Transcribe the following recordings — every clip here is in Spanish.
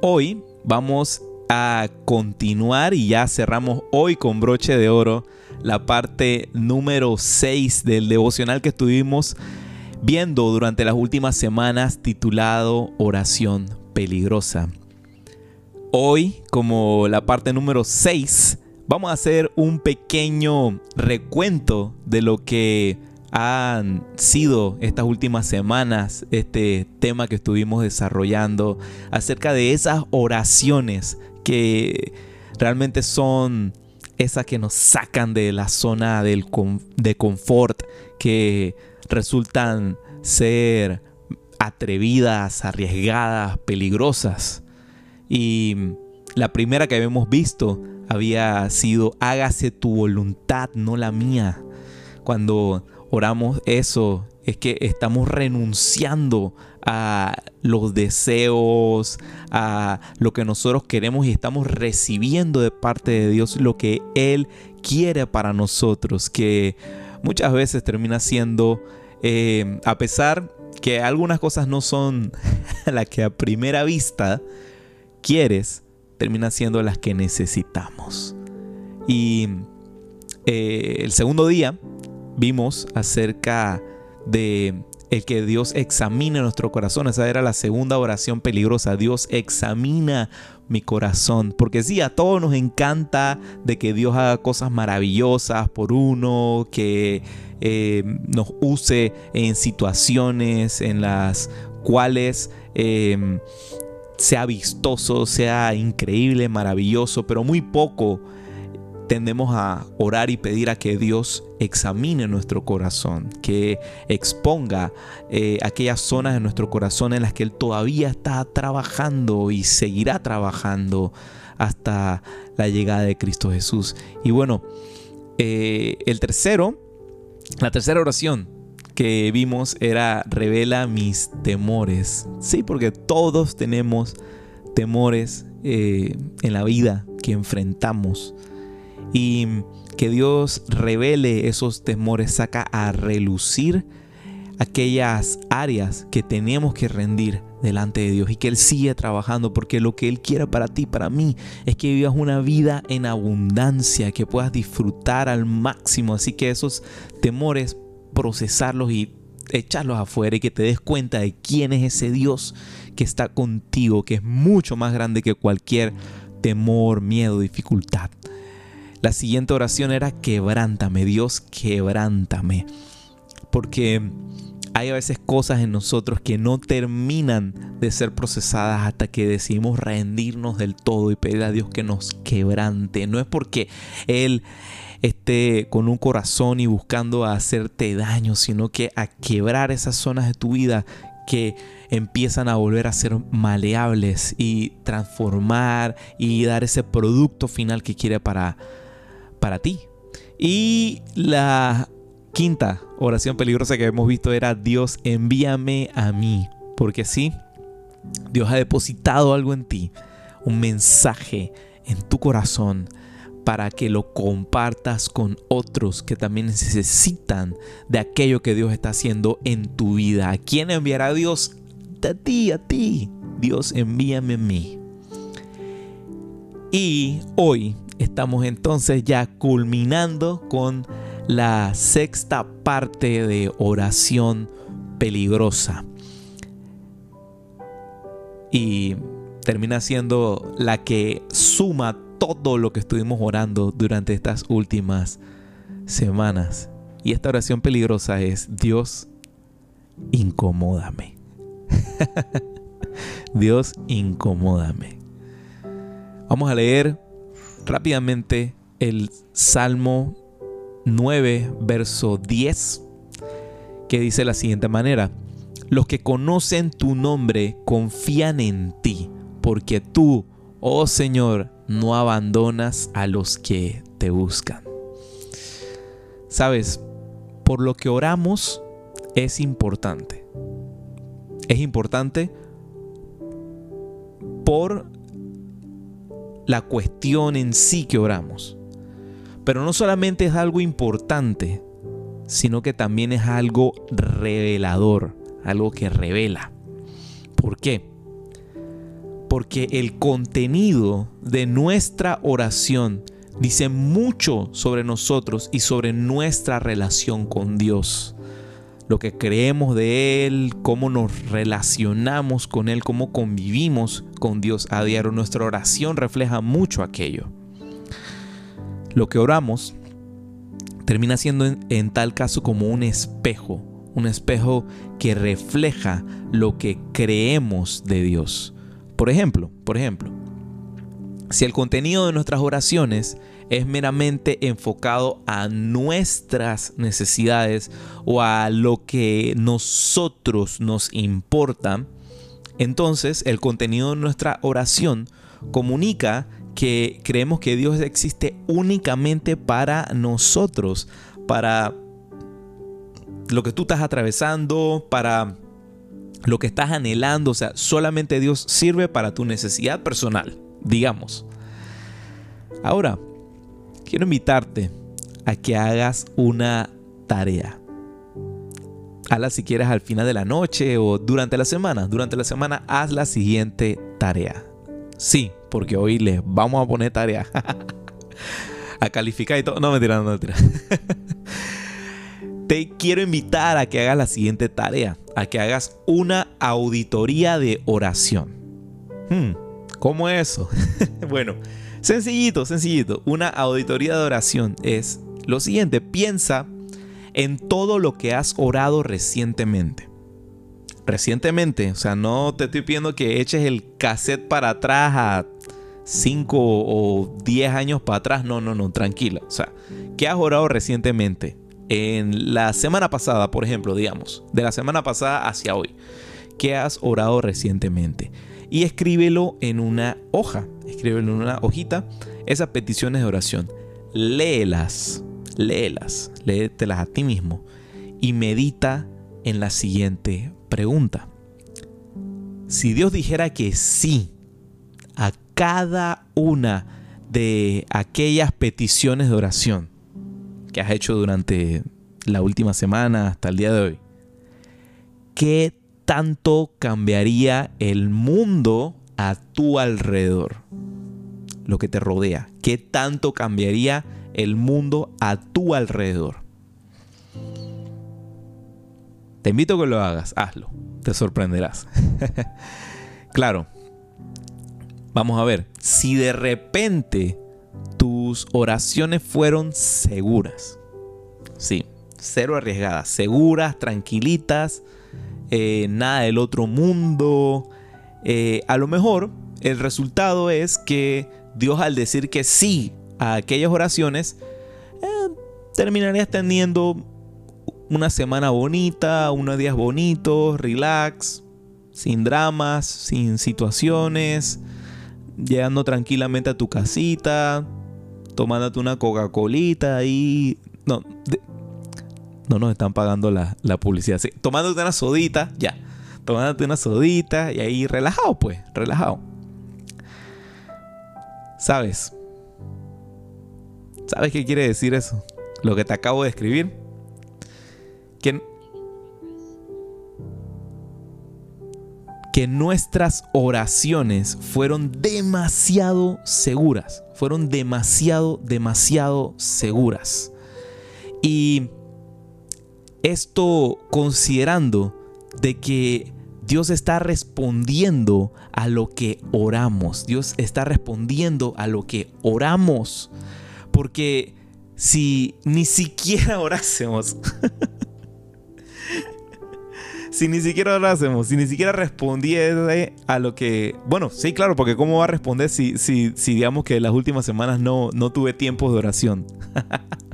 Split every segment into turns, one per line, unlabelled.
hoy vamos a continuar y ya cerramos hoy con broche de oro la parte número 6 del devocional que estuvimos viendo durante las últimas semanas titulado Oración peligrosa. Hoy, como la parte número 6, vamos a hacer un pequeño recuento de lo que han sido estas últimas semanas este tema que estuvimos desarrollando acerca de esas oraciones que realmente son esas que nos sacan de la zona del de confort, que resultan ser atrevidas, arriesgadas, peligrosas. Y la primera que habíamos visto había sido hágase tu voluntad, no la mía. Cuando oramos eso, es que estamos renunciando a los deseos, a lo que nosotros queremos y estamos recibiendo de parte de Dios lo que Él quiere para nosotros, que muchas veces termina siendo, eh, a pesar que algunas cosas no son las que a primera vista quieres, termina siendo las que necesitamos. Y eh, el segundo día vimos acerca de el que Dios examine nuestro corazón. Esa era la segunda oración peligrosa. Dios examina mi corazón. Porque sí, a todos nos encanta de que Dios haga cosas maravillosas por uno, que eh, nos use en situaciones en las cuales eh, sea vistoso, sea increíble, maravilloso, pero muy poco tendemos a orar y pedir a que Dios examine nuestro corazón, que exponga eh, aquellas zonas de nuestro corazón en las que Él todavía está trabajando y seguirá trabajando hasta la llegada de Cristo Jesús. Y bueno, eh, el tercero, la tercera oración que vimos era revela mis temores. Sí, porque todos tenemos temores eh, en la vida que enfrentamos y que Dios revele esos temores, saca a relucir aquellas áreas que tenemos que rendir delante de Dios y que Él sigue trabajando porque lo que Él quiere para ti, para mí, es que vivas una vida en abundancia, que puedas disfrutar al máximo. Así que esos temores, procesarlos y echarlos afuera y que te des cuenta de quién es ese Dios que está contigo, que es mucho más grande que cualquier temor, miedo, dificultad. La siguiente oración era quebrántame, Dios, quebrántame. Porque hay a veces cosas en nosotros que no terminan de ser procesadas hasta que decidimos rendirnos del todo y pedir a Dios que nos quebrante. No es porque Él esté con un corazón y buscando hacerte daño, sino que a quebrar esas zonas de tu vida que empiezan a volver a ser maleables y transformar y dar ese producto final que quiere para para ti. Y la quinta oración peligrosa que hemos visto era Dios envíame a mí. Porque sí, Dios ha depositado algo en ti, un mensaje en tu corazón para que lo compartas con otros que también necesitan de aquello que Dios está haciendo en tu vida. ¿A quién enviará Dios? A ti, a ti. Dios envíame a mí. Y hoy estamos entonces ya culminando con la sexta parte de oración peligrosa. Y termina siendo la que suma todo lo que estuvimos orando durante estas últimas semanas. Y esta oración peligrosa es, Dios, incomódame. Dios, incomódame. Vamos a leer rápidamente el Salmo 9, verso 10, que dice de la siguiente manera, los que conocen tu nombre confían en ti, porque tú, oh Señor, no abandonas a los que te buscan. Sabes, por lo que oramos es importante. Es importante por la cuestión en sí que oramos. Pero no solamente es algo importante, sino que también es algo revelador, algo que revela. ¿Por qué? porque el contenido de nuestra oración dice mucho sobre nosotros y sobre nuestra relación con Dios. Lo que creemos de Él, cómo nos relacionamos con Él, cómo convivimos con Dios a diario. Nuestra oración refleja mucho aquello. Lo que oramos termina siendo en, tal caso como un espejo, un espejo que refleja lo que creemos de Dios. Por ejemplo, por ejemplo, si el contenido de nuestras oraciones es meramente enfocado a nuestras necesidades o a lo que nosotros nos importa, entonces el contenido de nuestra oración comunica que creemos que Dios existe únicamente para nosotros, para lo que tú estás atravesando, para lo que estás anhelando, o sea, solamente Dios sirve para tu necesidad personal, digamos. Ahora, quiero invitarte a que hagas una tarea. Hazla si quieres al final de la noche o durante la semana. Durante la semana haz la siguiente tarea. Sí, porque hoy les vamos a poner tarea. a calificar y todo. No, mentira, no, mentira. Te quiero invitar a que hagas la siguiente tarea a que hagas una auditoría de oración. Hmm, ¿Cómo es eso? bueno, sencillito, sencillito. Una auditoría de oración es lo siguiente. Piensa en todo lo que has orado recientemente. Recientemente, o sea, no te estoy pidiendo que eches el cassette para atrás a 5 o 10 años para atrás. No, no, no, tranquila. O sea, ¿qué has orado recientemente? en la semana pasada, por ejemplo, digamos, de la semana pasada hacia hoy, ¿qué has orado recientemente? Y escríbelo en una hoja, escríbelo en una hojita, esas peticiones de oración. Léelas, léelas, léetelas a ti mismo y medita en la siguiente pregunta. Si Dios dijera que sí a cada una de aquellas peticiones de oración, que has hecho durante la última semana hasta el día de hoy, ¿qué tanto cambiaría el mundo a tu alrededor? Lo que te rodea. ¿Qué tanto cambiaría el mundo a tu alrededor? Te invito a que lo hagas, hazlo, te sorprenderás. claro, vamos a ver, si de repente tus oraciones fueron seguras. Sí, cero arriesgadas, seguras, tranquilitas, eh, nada del otro mundo. Eh, a lo mejor el resultado es que Dios al decir que sí a aquellas oraciones, eh, terminarías teniendo una semana bonita, unos días bonitos, relax, sin dramas, sin situaciones, llegando tranquilamente a tu casita, tomándote una Coca-Colita y... No, no nos están pagando la, publicidad. Sí, tomándote una sodita, ya. Tomándote una sodita y ahí relajado, pues, relajado. ¿Sabes? ¿Sabes qué quiere decir eso? Lo que te acabo de escribir. Que que nuestras oraciones fueron demasiado seguras, fueron demasiado, demasiado seguras. Y esto considerando de que Dios está respondiendo a lo que oramos. Dios está respondiendo a lo que oramos. Porque si ni siquiera orásemos, si ni siquiera lo hacemos, si ni siquiera respondiese a lo que... Bueno, sí, claro, porque ¿cómo va a responder si, si, si digamos que las últimas semanas no, no tuve tiempos de oración?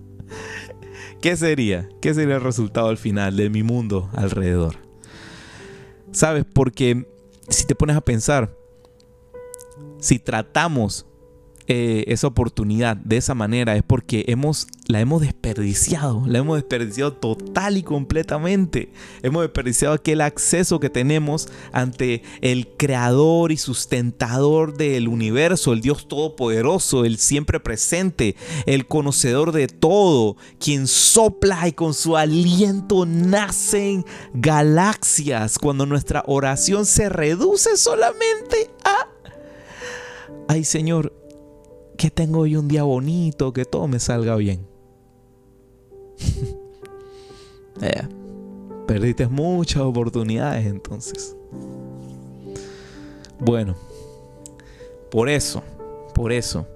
¿Qué sería? ¿Qué sería el resultado al final de mi mundo alrededor? ¿Sabes? Porque si te pones a pensar, si tratamos eh, esa oportunidad de esa manera es porque hemos, la hemos desperdiciado, la hemos desperdiciado total y completamente. Hemos desperdiciado aquel acceso que tenemos ante el creador y sustentador del universo, el Dios todopoderoso, el siempre presente, el conocedor de todo, quien sopla y con su aliento nacen galaxias cuando nuestra oración se reduce solamente a ay Señor, que tengo hoy un día bonito, que todo me salga bien. Eh, perdiste muchas oportunidades entonces. Bueno, por eso, por eso,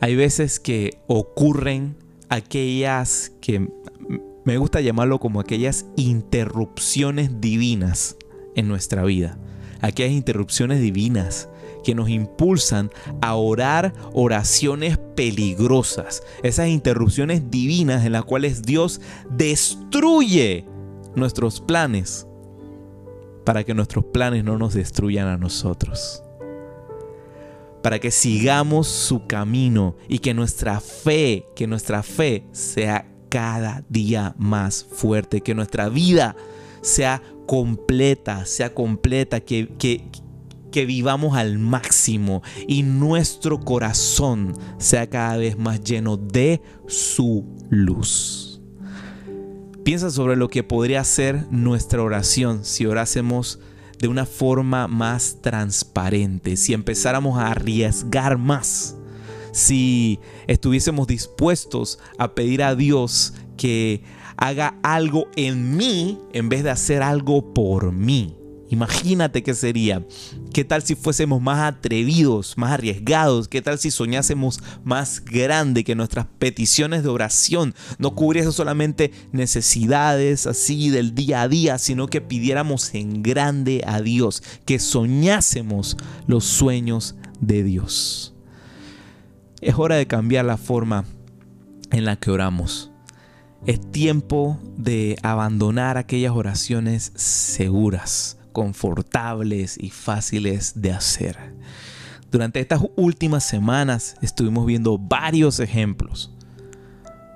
hay veces que ocurren aquellas que me gusta llamarlo como aquellas interrupciones divinas en nuestra vida. Aquellas interrupciones divinas que nos impulsan a orar oraciones peligrosas. Esas interrupciones divinas en las cuales Dios destruye nuestros planes para que nuestros planes no nos destruyan a nosotros. Para que sigamos su camino y que nuestra fe, que nuestra fe sea cada día más fuerte, que nuestra vida sea completa, sea completa, que, que, que vivamos al máximo y nuestro corazón sea cada vez más lleno de su luz. Piensa sobre lo que podría ser nuestra oración si orásemos de una forma más transparente, si empezáramos a arriesgar más, si estuviésemos dispuestos a pedir a Dios que haga algo en mí en vez de hacer algo por mí. Imagínate qué sería. ¿Qué tal si fuésemos más atrevidos, más arriesgados? ¿Qué tal si soñásemos más grande que nuestras peticiones de oración no cubriesen solamente necesidades así del día a día, sino que pidiéramos en grande a Dios, que soñásemos los sueños de Dios? Es hora de cambiar la forma en la que oramos. Es tiempo de abandonar aquellas oraciones seguras confortables y fáciles de hacer. Durante estas últimas semanas estuvimos viendo varios ejemplos.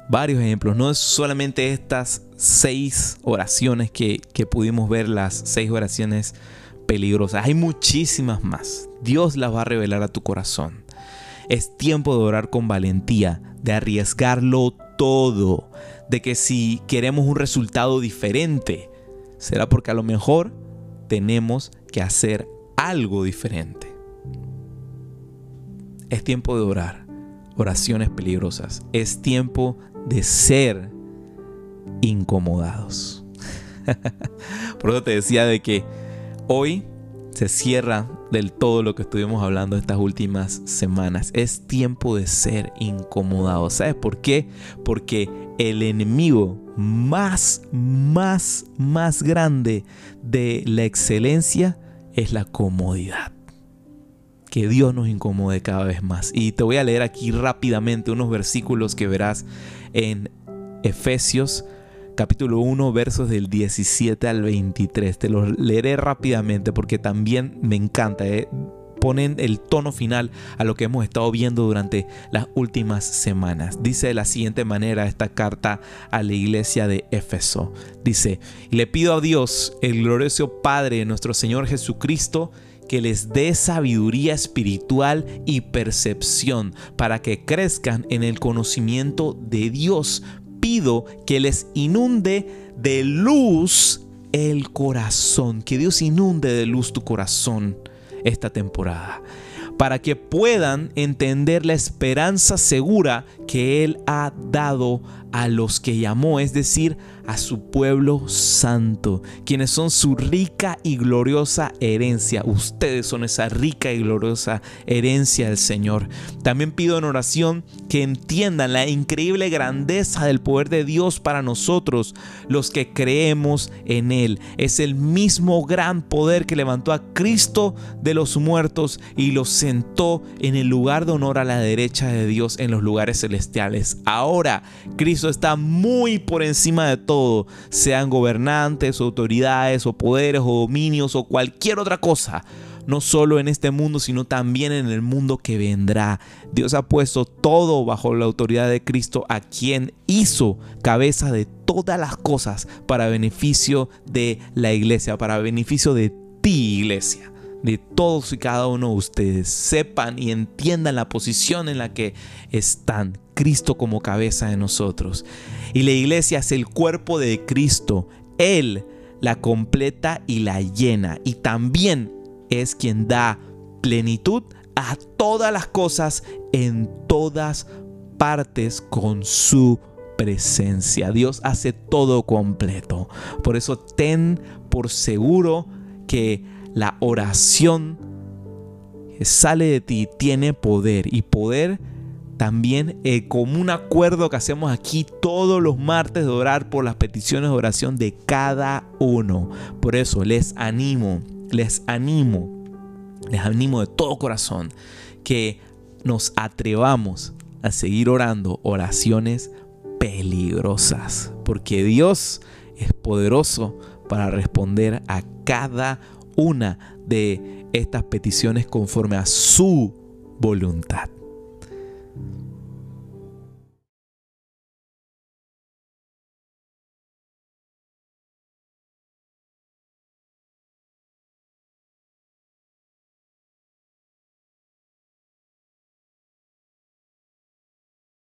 Varios ejemplos. No es solamente estas seis oraciones que, que pudimos ver, las seis oraciones peligrosas. Hay muchísimas más. Dios las va a revelar a tu corazón. Es tiempo de orar con valentía, de arriesgarlo todo, de que si queremos un resultado diferente, será porque a lo mejor tenemos que hacer algo diferente. Es tiempo de orar, oraciones peligrosas. Es tiempo de ser incomodados. Por eso te decía de que hoy se cierra del todo lo que estuvimos hablando estas últimas semanas. Es tiempo de ser incomodados. ¿Sabes por qué? Porque el enemigo más, más, más grande de la excelencia es la comodidad. Que Dios nos incomode cada vez más. Y te voy a leer aquí rápidamente unos versículos que verás en Efesios capítulo 1 versos del 17 al 23. Te los leeré rápidamente porque también me encanta. ¿eh? ponen el tono final a lo que hemos estado viendo durante las últimas semanas. Dice de la siguiente manera esta carta a la iglesia de Éfeso. Dice, le pido a Dios, el glorioso Padre de nuestro Señor Jesucristo, que les dé sabiduría espiritual y percepción para que crezcan en el conocimiento de Dios. Que les inunde de luz el corazón, que Dios inunde de luz tu corazón esta temporada, para que puedan entender la esperanza segura que Él ha dado a los que llamó, es decir, a su pueblo santo, quienes son su rica y gloriosa herencia. Ustedes son esa rica y gloriosa herencia del Señor. También pido en oración que entiendan la increíble grandeza del poder de Dios para nosotros, los que creemos en Él. Es el mismo gran poder que levantó a Cristo de los muertos y lo sentó en el lugar de honor a la derecha de Dios en los lugares celestiales. Ahora, Cristo está muy por encima de todo. Sean gobernantes, autoridades o poderes o dominios o cualquier otra cosa. No solo en este mundo, sino también en el mundo que vendrá. Dios ha puesto todo bajo la autoridad de Cristo, a quien hizo cabeza de todas las cosas para beneficio de la iglesia, para beneficio de ti, iglesia de todos y cada uno de ustedes sepan y entiendan la posición en la que están. Cristo como cabeza de nosotros. Y la iglesia es el cuerpo de Cristo. Él la completa y la llena. Y también es quien da plenitud a todas las cosas en todas partes con su presencia. Dios hace todo completo. Por eso ten por seguro que la oración que sale de ti tiene poder y poder también eh, como un acuerdo que hacemos aquí todos los martes de orar por las peticiones de oración de cada uno. Por eso les animo, les animo, les animo de todo corazón que nos atrevamos a seguir orando oraciones peligrosas, porque Dios es poderoso para responder a cada una de estas peticiones conforme a su voluntad.